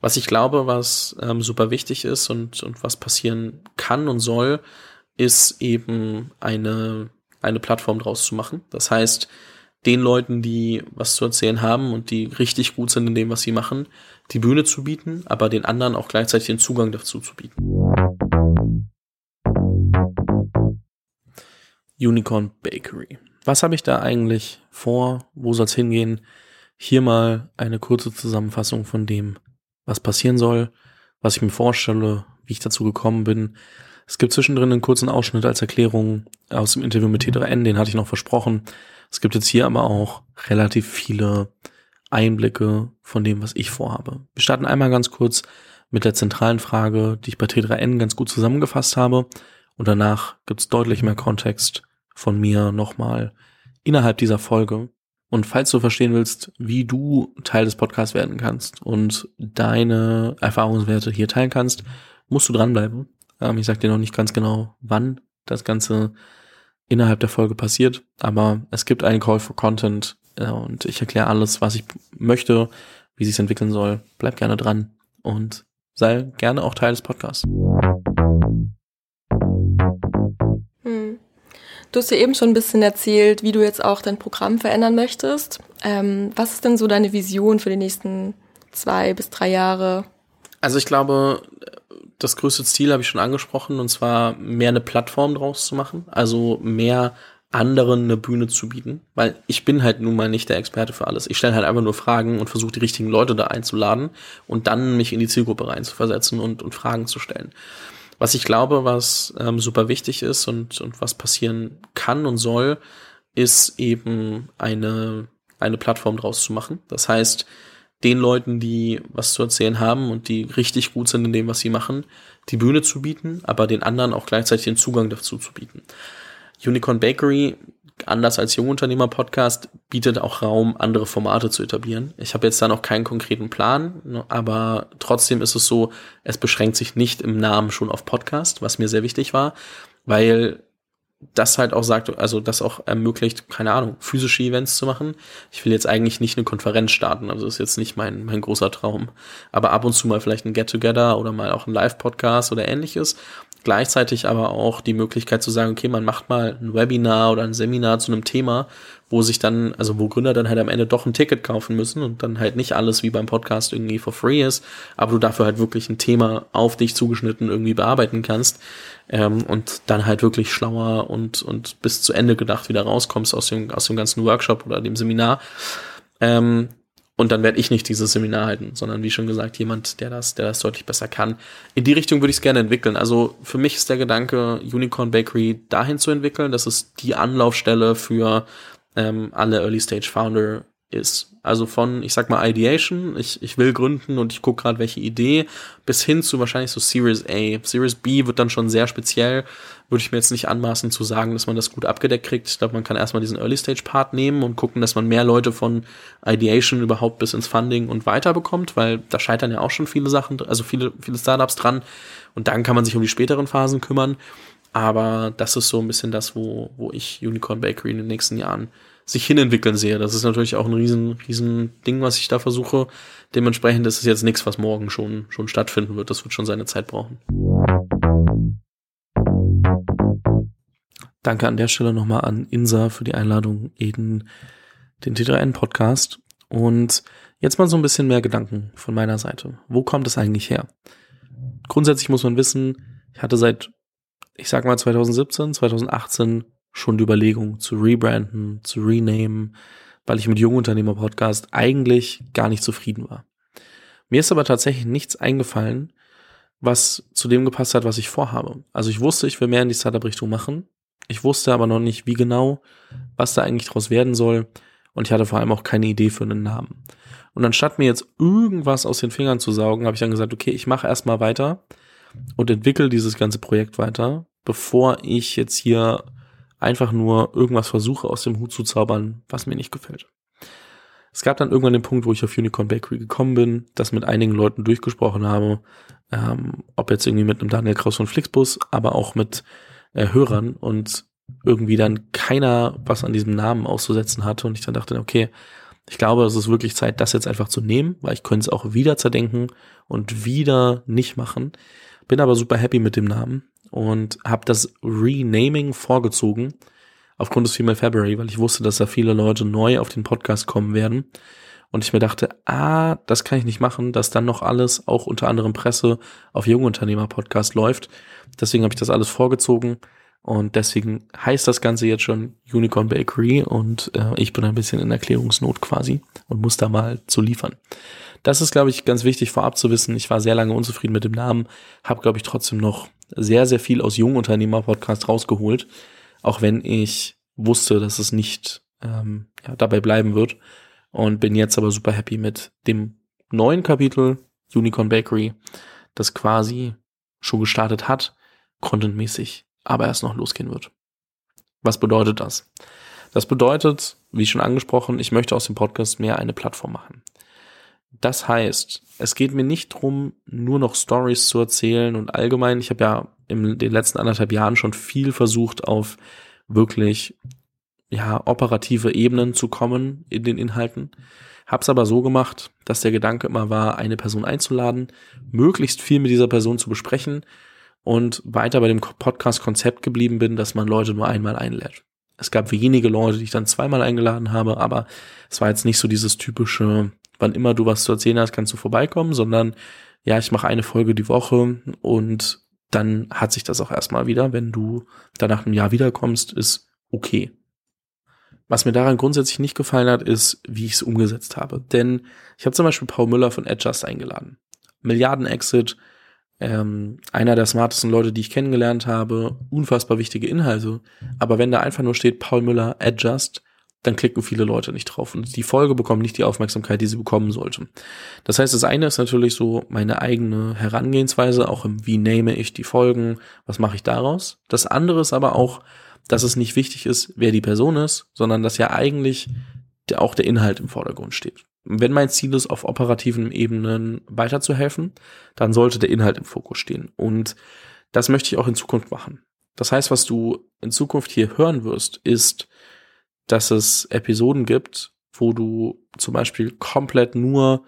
Was ich glaube, was ähm, super wichtig ist und, und was passieren kann und soll, ist eben eine, eine Plattform draus zu machen. Das heißt, den Leuten, die was zu erzählen haben und die richtig gut sind in dem, was sie machen, die Bühne zu bieten, aber den anderen auch gleichzeitig den Zugang dazu zu bieten. Unicorn Bakery. Was habe ich da eigentlich vor? Wo soll es hingehen? Hier mal eine kurze Zusammenfassung von dem, was passieren soll, was ich mir vorstelle, wie ich dazu gekommen bin. Es gibt zwischendrin einen kurzen Ausschnitt als Erklärung aus dem Interview mit T3N, den hatte ich noch versprochen. Es gibt jetzt hier aber auch relativ viele Einblicke von dem, was ich vorhabe. Wir starten einmal ganz kurz mit der zentralen Frage, die ich bei T3N ganz gut zusammengefasst habe. Und danach gibt's deutlich mehr Kontext von mir nochmal innerhalb dieser Folge. Und falls du verstehen willst, wie du Teil des Podcasts werden kannst und deine Erfahrungswerte hier teilen kannst, musst du dranbleiben. Ähm, ich sag dir noch nicht ganz genau, wann das Ganze innerhalb der Folge passiert, aber es gibt einen Call for Content äh, und ich erkläre alles, was ich möchte, wie sich entwickeln soll. Bleib gerne dran und sei gerne auch Teil des Podcasts. Du hast ja eben schon ein bisschen erzählt, wie du jetzt auch dein Programm verändern möchtest. Ähm, was ist denn so deine Vision für die nächsten zwei bis drei Jahre? Also ich glaube, das größte Ziel habe ich schon angesprochen, und zwar mehr eine Plattform draus zu machen. Also mehr anderen eine Bühne zu bieten, weil ich bin halt nun mal nicht der Experte für alles. Ich stelle halt einfach nur Fragen und versuche die richtigen Leute da einzuladen und dann mich in die Zielgruppe reinzuversetzen und, und Fragen zu stellen. Was ich glaube, was ähm, super wichtig ist und, und was passieren kann und soll, ist eben eine, eine Plattform draus zu machen. Das heißt, den Leuten, die was zu erzählen haben und die richtig gut sind in dem, was sie machen, die Bühne zu bieten, aber den anderen auch gleichzeitig den Zugang dazu zu bieten. Unicorn Bakery anders als Jungunternehmer-Podcast, bietet auch Raum, andere Formate zu etablieren. Ich habe jetzt da noch keinen konkreten Plan, ne, aber trotzdem ist es so, es beschränkt sich nicht im Namen schon auf Podcast, was mir sehr wichtig war, weil das halt auch sagt, also das auch ermöglicht, keine Ahnung, physische Events zu machen. Ich will jetzt eigentlich nicht eine Konferenz starten, also das ist jetzt nicht mein, mein großer Traum. Aber ab und zu mal vielleicht ein Get-Together oder mal auch ein Live-Podcast oder ähnliches gleichzeitig aber auch die Möglichkeit zu sagen, okay, man macht mal ein Webinar oder ein Seminar zu einem Thema, wo sich dann, also wo Gründer dann halt am Ende doch ein Ticket kaufen müssen und dann halt nicht alles wie beim Podcast irgendwie for free ist, aber du dafür halt wirklich ein Thema auf dich zugeschnitten irgendwie bearbeiten kannst ähm, und dann halt wirklich schlauer und, und bis zu Ende gedacht wieder rauskommst aus dem, aus dem ganzen Workshop oder dem Seminar. Ähm, und dann werde ich nicht dieses Seminar halten, sondern wie schon gesagt, jemand, der das, der das deutlich besser kann. In die Richtung würde ich es gerne entwickeln. Also für mich ist der Gedanke, Unicorn Bakery dahin zu entwickeln. Das ist die Anlaufstelle für ähm, alle Early Stage Founder ist. Also von, ich sag mal, Ideation, ich, ich will gründen und ich gucke gerade, welche Idee, bis hin zu wahrscheinlich so Series A. Series B wird dann schon sehr speziell. Würde ich mir jetzt nicht anmaßen zu sagen, dass man das gut abgedeckt kriegt. Ich glaube, man kann erstmal diesen Early Stage Part nehmen und gucken, dass man mehr Leute von Ideation überhaupt bis ins Funding und weiter bekommt, weil da scheitern ja auch schon viele Sachen, also viele, viele Startups dran. Und dann kann man sich um die späteren Phasen kümmern. Aber das ist so ein bisschen das, wo, wo ich Unicorn Bakery in den nächsten Jahren sich hinentwickeln sehe. Das ist natürlich auch ein riesen, riesen Ding, was ich da versuche. Dementsprechend ist es jetzt nichts, was morgen schon, schon stattfinden wird. Das wird schon seine Zeit brauchen. Danke an der Stelle nochmal an Insa für die Einladung in den T3N-Podcast. Und jetzt mal so ein bisschen mehr Gedanken von meiner Seite. Wo kommt es eigentlich her? Grundsätzlich muss man wissen, ich hatte seit, ich sag mal 2017, 2018 schon die Überlegung zu rebranden, zu renamen, weil ich mit Jungunternehmer Podcast eigentlich gar nicht zufrieden war. Mir ist aber tatsächlich nichts eingefallen, was zu dem gepasst hat, was ich vorhabe. Also ich wusste, ich will mehr in die Startup-Richtung machen. Ich wusste aber noch nicht, wie genau, was da eigentlich draus werden soll. Und ich hatte vor allem auch keine Idee für einen Namen. Und anstatt mir jetzt irgendwas aus den Fingern zu saugen, habe ich dann gesagt, okay, ich mache erstmal weiter und entwickle dieses ganze Projekt weiter, bevor ich jetzt hier einfach nur irgendwas versuche aus dem Hut zu zaubern, was mir nicht gefällt. Es gab dann irgendwann den Punkt, wo ich auf Unicorn Bakery gekommen bin, das mit einigen Leuten durchgesprochen habe, ähm, ob jetzt irgendwie mit einem Daniel Kraus von Flixbus, aber auch mit äh, Hörern und irgendwie dann keiner was an diesem Namen auszusetzen hatte und ich dann dachte, okay, Ich glaube, es ist wirklich Zeit, das jetzt einfach zu nehmen, weil ich könnte es auch wieder zerdenken und wieder nicht machen. Bin aber super happy mit dem Namen und habe das Renaming vorgezogen aufgrund des Female February, weil ich wusste, dass da viele Leute neu auf den Podcast kommen werden. Und ich mir dachte, ah, das kann ich nicht machen, dass dann noch alles, auch unter anderem Presse, auf Jungunternehmer-Podcast läuft. Deswegen habe ich das alles vorgezogen. Und deswegen heißt das Ganze jetzt schon Unicorn Bakery und äh, ich bin ein bisschen in Erklärungsnot quasi und muss da mal zu liefern. Das ist, glaube ich, ganz wichtig vorab zu wissen. Ich war sehr lange unzufrieden mit dem Namen, habe, glaube ich, trotzdem noch sehr, sehr viel aus Jungunternehmer-Podcast rausgeholt, auch wenn ich wusste, dass es nicht ähm, ja, dabei bleiben wird und bin jetzt aber super happy mit dem neuen Kapitel Unicorn Bakery, das quasi schon gestartet hat, contentmäßig, aber erst noch losgehen wird. Was bedeutet das? Das bedeutet, wie schon angesprochen, ich möchte aus dem Podcast mehr eine Plattform machen. Das heißt, es geht mir nicht drum, nur noch Stories zu erzählen und allgemein, ich habe ja in den letzten anderthalb Jahren schon viel versucht, auf wirklich ja, operative Ebenen zu kommen in den Inhalten. Hab's aber so gemacht, dass der Gedanke immer war, eine Person einzuladen, möglichst viel mit dieser Person zu besprechen und weiter bei dem Podcast-Konzept geblieben bin, dass man Leute nur einmal einlädt. Es gab wenige Leute, die ich dann zweimal eingeladen habe, aber es war jetzt nicht so dieses typische, wann immer du was zu erzählen hast, kannst du vorbeikommen, sondern ja, ich mache eine Folge die Woche und dann hat sich das auch erstmal wieder. Wenn du danach einem Jahr wiederkommst, ist okay. Was mir daran grundsätzlich nicht gefallen hat, ist, wie ich es umgesetzt habe. Denn ich habe zum Beispiel Paul Müller von Adjust eingeladen. Milliarden-Exit, ähm, einer der smartesten Leute, die ich kennengelernt habe, unfassbar wichtige Inhalte. Aber wenn da einfach nur steht Paul Müller Adjust, dann klicken viele Leute nicht drauf und die Folge bekommt nicht die Aufmerksamkeit, die sie bekommen sollte. Das heißt, das eine ist natürlich so meine eigene Herangehensweise, auch im wie nehme ich die Folgen, was mache ich daraus. Das andere ist aber auch, dass es nicht wichtig ist, wer die Person ist, sondern dass ja eigentlich auch der Inhalt im Vordergrund steht. Wenn mein Ziel ist, auf operativen Ebenen weiterzuhelfen, dann sollte der Inhalt im Fokus stehen. Und das möchte ich auch in Zukunft machen. Das heißt, was du in Zukunft hier hören wirst, ist, dass es Episoden gibt, wo du zum Beispiel komplett nur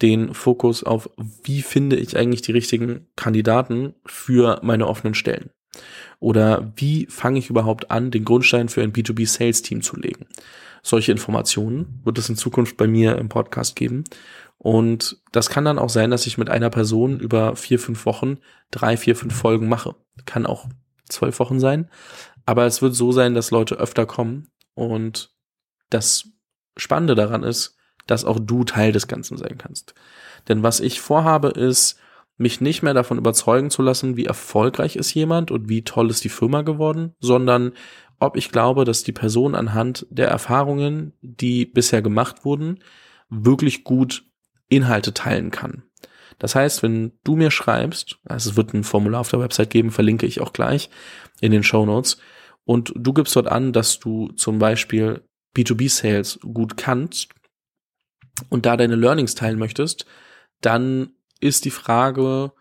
den Fokus auf, wie finde ich eigentlich die richtigen Kandidaten für meine offenen Stellen. Oder wie fange ich überhaupt an, den Grundstein für ein B2B-Sales-Team zu legen? Solche Informationen wird es in Zukunft bei mir im Podcast geben. Und das kann dann auch sein, dass ich mit einer Person über vier, fünf Wochen drei, vier, fünf Folgen mache. Kann auch zwölf Wochen sein. Aber es wird so sein, dass Leute öfter kommen. Und das Spannende daran ist, dass auch du Teil des Ganzen sein kannst. Denn was ich vorhabe, ist, mich nicht mehr davon überzeugen zu lassen, wie erfolgreich ist jemand und wie toll ist die Firma geworden, sondern ob ich glaube, dass die Person anhand der Erfahrungen, die bisher gemacht wurden, wirklich gut Inhalte teilen kann. Das heißt, wenn du mir schreibst, also es wird ein Formular auf der Website geben, verlinke ich auch gleich in den Show Notes, und du gibst dort an, dass du zum Beispiel B2B-Sales gut kannst und da deine Learnings teilen möchtest, dann ist die Frage,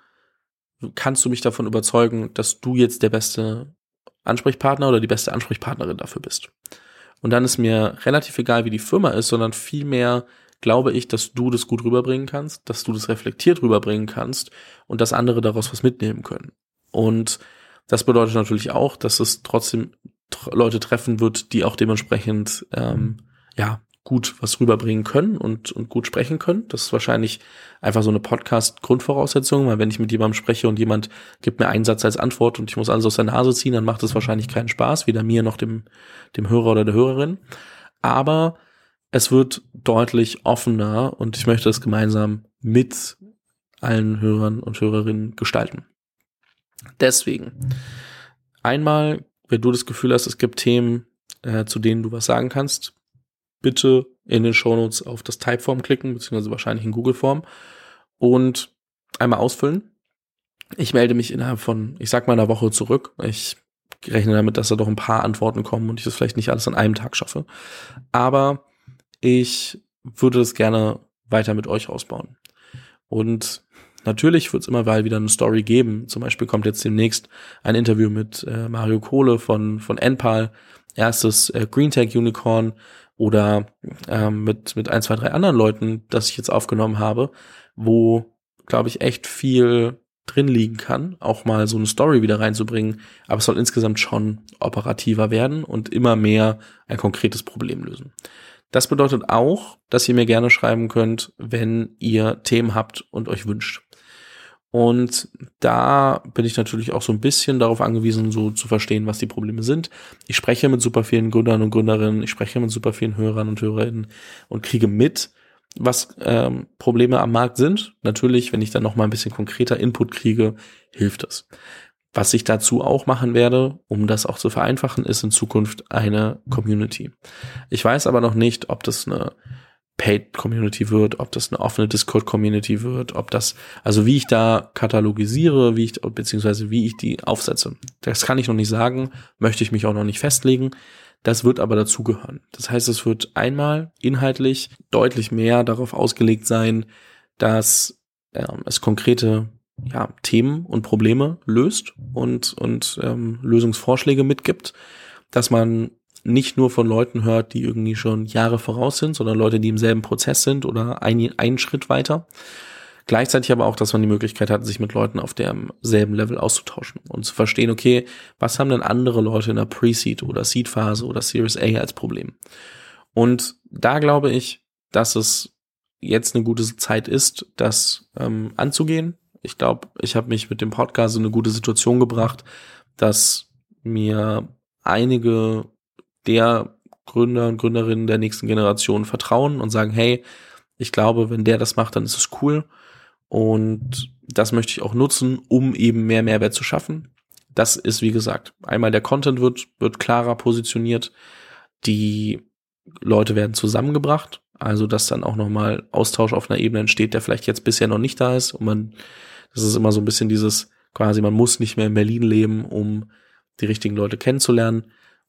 kannst du mich davon überzeugen, dass du jetzt der beste Ansprechpartner oder die beste Ansprechpartnerin dafür bist? Und dann ist mir relativ egal, wie die Firma ist, sondern vielmehr glaube ich, dass du das gut rüberbringen kannst, dass du das reflektiert rüberbringen kannst und dass andere daraus was mitnehmen können. Und das bedeutet natürlich auch, dass es trotzdem Leute treffen wird, die auch dementsprechend ähm, ja gut was rüberbringen können und, und gut sprechen können. Das ist wahrscheinlich einfach so eine Podcast-Grundvoraussetzung, weil wenn ich mit jemandem spreche und jemand gibt mir einen Satz als Antwort und ich muss alles aus der Nase ziehen, dann macht es wahrscheinlich keinen Spaß, weder mir noch dem, dem Hörer oder der Hörerin. Aber es wird deutlich offener und ich möchte das gemeinsam mit allen Hörern und Hörerinnen gestalten. Deswegen, einmal, wenn du das Gefühl hast, es gibt Themen, äh, zu denen du was sagen kannst, bitte in den Shownotes auf das Typeform klicken, beziehungsweise wahrscheinlich in Google-Form und einmal ausfüllen. Ich melde mich innerhalb von, ich sag mal, einer Woche zurück. Ich rechne damit, dass da doch ein paar Antworten kommen und ich das vielleicht nicht alles an einem Tag schaffe. Aber ich würde das gerne weiter mit euch ausbauen. Und natürlich wird es immer mal wieder eine Story geben. Zum Beispiel kommt jetzt demnächst ein Interview mit äh, Mario Kohle von, von Enpal, erstes äh, Green Tech Unicorn oder ähm, mit, mit ein, zwei, drei anderen Leuten, das ich jetzt aufgenommen habe, wo, glaube ich, echt viel drin liegen kann, auch mal so eine Story wieder reinzubringen, aber es soll insgesamt schon operativer werden und immer mehr ein konkretes Problem lösen. Das bedeutet auch, dass ihr mir gerne schreiben könnt, wenn ihr Themen habt und euch wünscht. Und da bin ich natürlich auch so ein bisschen darauf angewiesen, so zu verstehen, was die Probleme sind. Ich spreche mit super vielen Gründern und Gründerinnen, ich spreche mit super vielen Hörern und Hörerinnen und kriege mit, was ähm, Probleme am Markt sind. Natürlich, wenn ich dann noch mal ein bisschen konkreter Input kriege, hilft es. Was ich dazu auch machen werde, um das auch zu vereinfachen, ist in Zukunft eine Community. Ich weiß aber noch nicht, ob das eine Paid Community wird, ob das eine offene Discord Community wird, ob das, also wie ich da katalogisiere, wie ich, beziehungsweise wie ich die aufsetze. Das kann ich noch nicht sagen, möchte ich mich auch noch nicht festlegen. Das wird aber dazugehören. Das heißt, es wird einmal inhaltlich deutlich mehr darauf ausgelegt sein, dass ähm, es konkrete ja, Themen und Probleme löst und, und ähm, Lösungsvorschläge mitgibt, dass man nicht nur von Leuten hört, die irgendwie schon Jahre voraus sind, sondern Leute, die im selben Prozess sind oder ein, einen Schritt weiter. Gleichzeitig aber auch, dass man die Möglichkeit hat, sich mit Leuten auf demselben Level auszutauschen und zu verstehen, okay, was haben denn andere Leute in der Pre-Seed oder Seed-Phase oder Series A als Problem? Und da glaube ich, dass es jetzt eine gute Zeit ist, das ähm, anzugehen, ich glaube, ich habe mich mit dem Podcast in eine gute Situation gebracht, dass mir einige der Gründer und Gründerinnen der nächsten Generation vertrauen und sagen, hey, ich glaube, wenn der das macht, dann ist es cool. Und das möchte ich auch nutzen, um eben mehr Mehrwert zu schaffen. Das ist, wie gesagt, einmal der Content wird, wird klarer positioniert. Die Leute werden zusammengebracht. Also, dass dann auch nochmal Austausch auf einer Ebene entsteht, der vielleicht jetzt bisher noch nicht da ist und man das ist immer so ein bisschen dieses, quasi, man muss nicht mehr in Berlin leben, um die richtigen Leute kennenzulernen.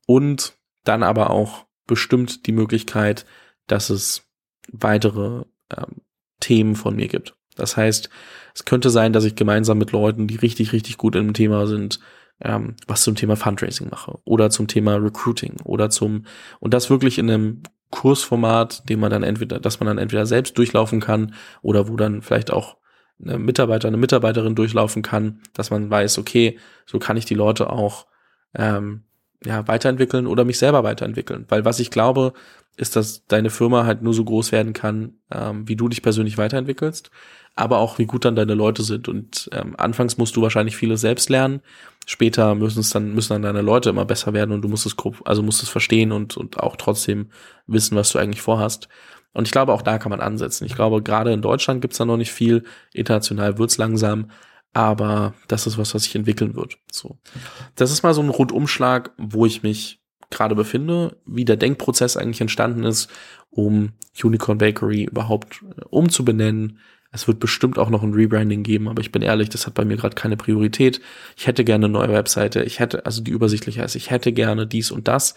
Und dann aber auch bestimmt die Möglichkeit, dass es weitere ähm, Themen von mir gibt. Das heißt, es könnte sein, dass ich gemeinsam mit Leuten, die richtig, richtig gut dem Thema sind, ähm, was zum Thema Fundraising mache oder zum Thema Recruiting oder zum und das wirklich in einem Kursformat, den man dann entweder, dass man dann entweder selbst durchlaufen kann oder wo dann vielleicht auch eine Mitarbeiter, eine Mitarbeiterin durchlaufen kann, dass man weiß, okay, so kann ich die Leute auch ähm, ja, weiterentwickeln oder mich selber weiterentwickeln. Weil was ich glaube, ist, dass deine Firma halt nur so groß werden kann, ähm, wie du dich persönlich weiterentwickelst, aber auch wie gut dann deine Leute sind. Und ähm, anfangs musst du wahrscheinlich viele selbst lernen. Später müssen es dann, müssen dann deine Leute immer besser werden und du musst es grob, also musst es verstehen und, und auch trotzdem wissen, was du eigentlich vorhast. Und ich glaube, auch da kann man ansetzen. Ich glaube, gerade in Deutschland gibt's da noch nicht viel. International wird's langsam. Aber das ist was, was sich entwickeln wird. So. Das ist mal so ein Rundumschlag, wo ich mich gerade befinde, wie der Denkprozess eigentlich entstanden ist, um Unicorn Bakery überhaupt äh, umzubenennen. Es wird bestimmt auch noch ein Rebranding geben, aber ich bin ehrlich, das hat bei mir gerade keine Priorität. Ich hätte gerne eine neue Webseite, ich hätte, also die übersichtlich heißt, ich hätte gerne dies und das,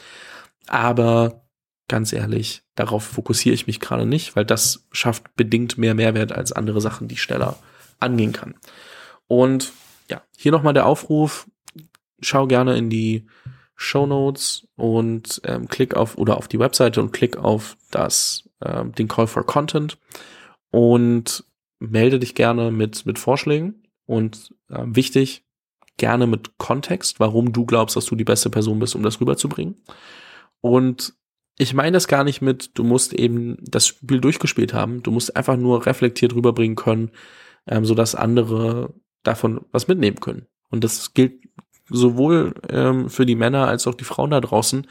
aber ganz ehrlich, darauf fokussiere ich mich gerade nicht, weil das schafft bedingt mehr Mehrwert als andere Sachen, die ich schneller angehen kann. Und ja, hier nochmal der Aufruf, schau gerne in die Show Notes und ähm, klick auf oder auf die Webseite und klick auf das ähm, den Call for Content und melde dich gerne mit mit Vorschlägen und äh, wichtig gerne mit Kontext, warum du glaubst, dass du die beste Person bist, um das rüberzubringen. Und ich meine das gar nicht mit, du musst eben das Spiel durchgespielt haben. Du musst einfach nur reflektiert rüberbringen können, ähm, sodass andere davon was mitnehmen können. Und das gilt sowohl ähm, für die Männer als auch die Frauen da draußen.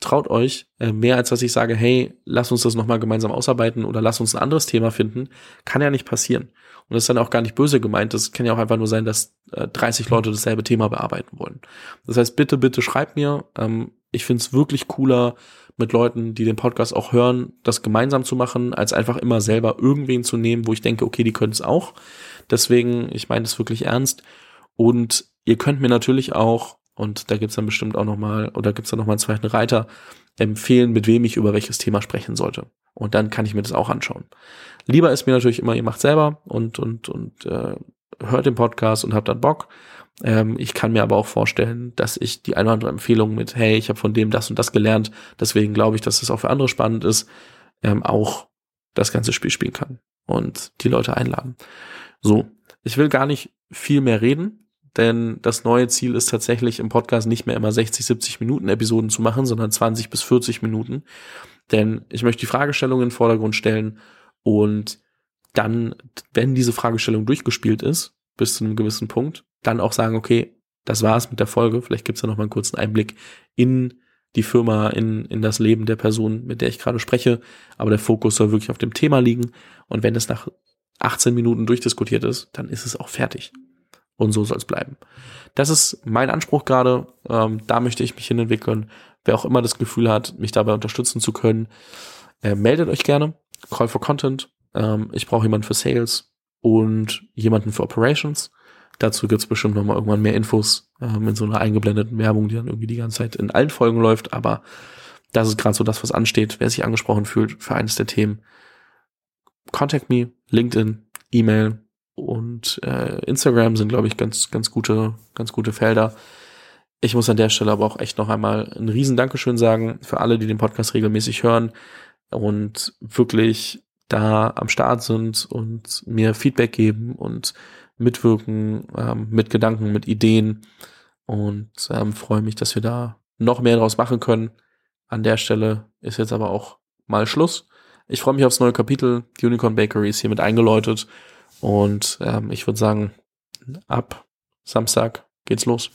Traut euch äh, mehr als dass ich sage, hey, lass uns das nochmal gemeinsam ausarbeiten oder lass uns ein anderes Thema finden. Kann ja nicht passieren. Und das ist dann auch gar nicht böse gemeint. Das kann ja auch einfach nur sein, dass äh, 30 Leute dasselbe Thema bearbeiten wollen. Das heißt, bitte, bitte schreibt mir. Ähm, ich find's wirklich cooler, mit Leuten, die den Podcast auch hören, das gemeinsam zu machen, als einfach immer selber irgendwen zu nehmen, wo ich denke, okay, die können es auch. Deswegen, ich meine das wirklich ernst. Und ihr könnt mir natürlich auch, und da gibt's dann bestimmt auch nochmal, oder gibt's dann nochmal einen zweiten Reiter, empfehlen, mit wem ich über welches Thema sprechen sollte. Und dann kann ich mir das auch anschauen. Lieber ist mir natürlich immer, ihr macht selber und, und, und äh, hört den Podcast und habt dann Bock. Ähm, ich kann mir aber auch vorstellen, dass ich die eine oder andere Empfehlung mit, hey, ich habe von dem das und das gelernt, deswegen glaube ich, dass es das auch für andere spannend ist, ähm, auch das ganze Spiel spielen kann und die Leute einladen. So, ich will gar nicht viel mehr reden, denn das neue Ziel ist tatsächlich im Podcast nicht mehr immer 60, 70 Minuten Episoden zu machen, sondern 20 bis 40 Minuten. Denn ich möchte die Fragestellung in den Vordergrund stellen und dann, wenn diese Fragestellung durchgespielt ist, bis zu einem gewissen Punkt, dann auch sagen, okay, das war's mit der Folge. Vielleicht gibt's da noch mal einen kurzen Einblick in die Firma, in, in das Leben der Person, mit der ich gerade spreche. Aber der Fokus soll wirklich auf dem Thema liegen. Und wenn es nach 18 Minuten durchdiskutiert ist, dann ist es auch fertig. Und so soll es bleiben. Das ist mein Anspruch gerade. Ähm, da möchte ich mich hinentwickeln. Wer auch immer das Gefühl hat, mich dabei unterstützen zu können, äh, meldet euch gerne. Call for Content. Ähm, ich brauche jemanden für Sales und jemanden für Operations. Dazu gibt's bestimmt noch mal irgendwann mehr Infos ähm, in so einer eingeblendeten Werbung, die dann irgendwie die ganze Zeit in allen Folgen läuft. Aber das ist gerade so das, was ansteht. Wer sich angesprochen fühlt für eines der Themen, contact me, LinkedIn, E-Mail und äh, Instagram sind, glaube ich, ganz, ganz gute, ganz gute Felder. Ich muss an der Stelle aber auch echt noch einmal ein riesen Dankeschön sagen für alle, die den Podcast regelmäßig hören und wirklich da am Start sind und mir Feedback geben und mitwirken, ähm, mit Gedanken, mit Ideen und ähm, freue mich, dass wir da noch mehr draus machen können. An der Stelle ist jetzt aber auch mal Schluss. Ich freue mich aufs neue Kapitel. Die Unicorn Bakery ist hiermit eingeläutet und ähm, ich würde sagen, ab Samstag geht's los.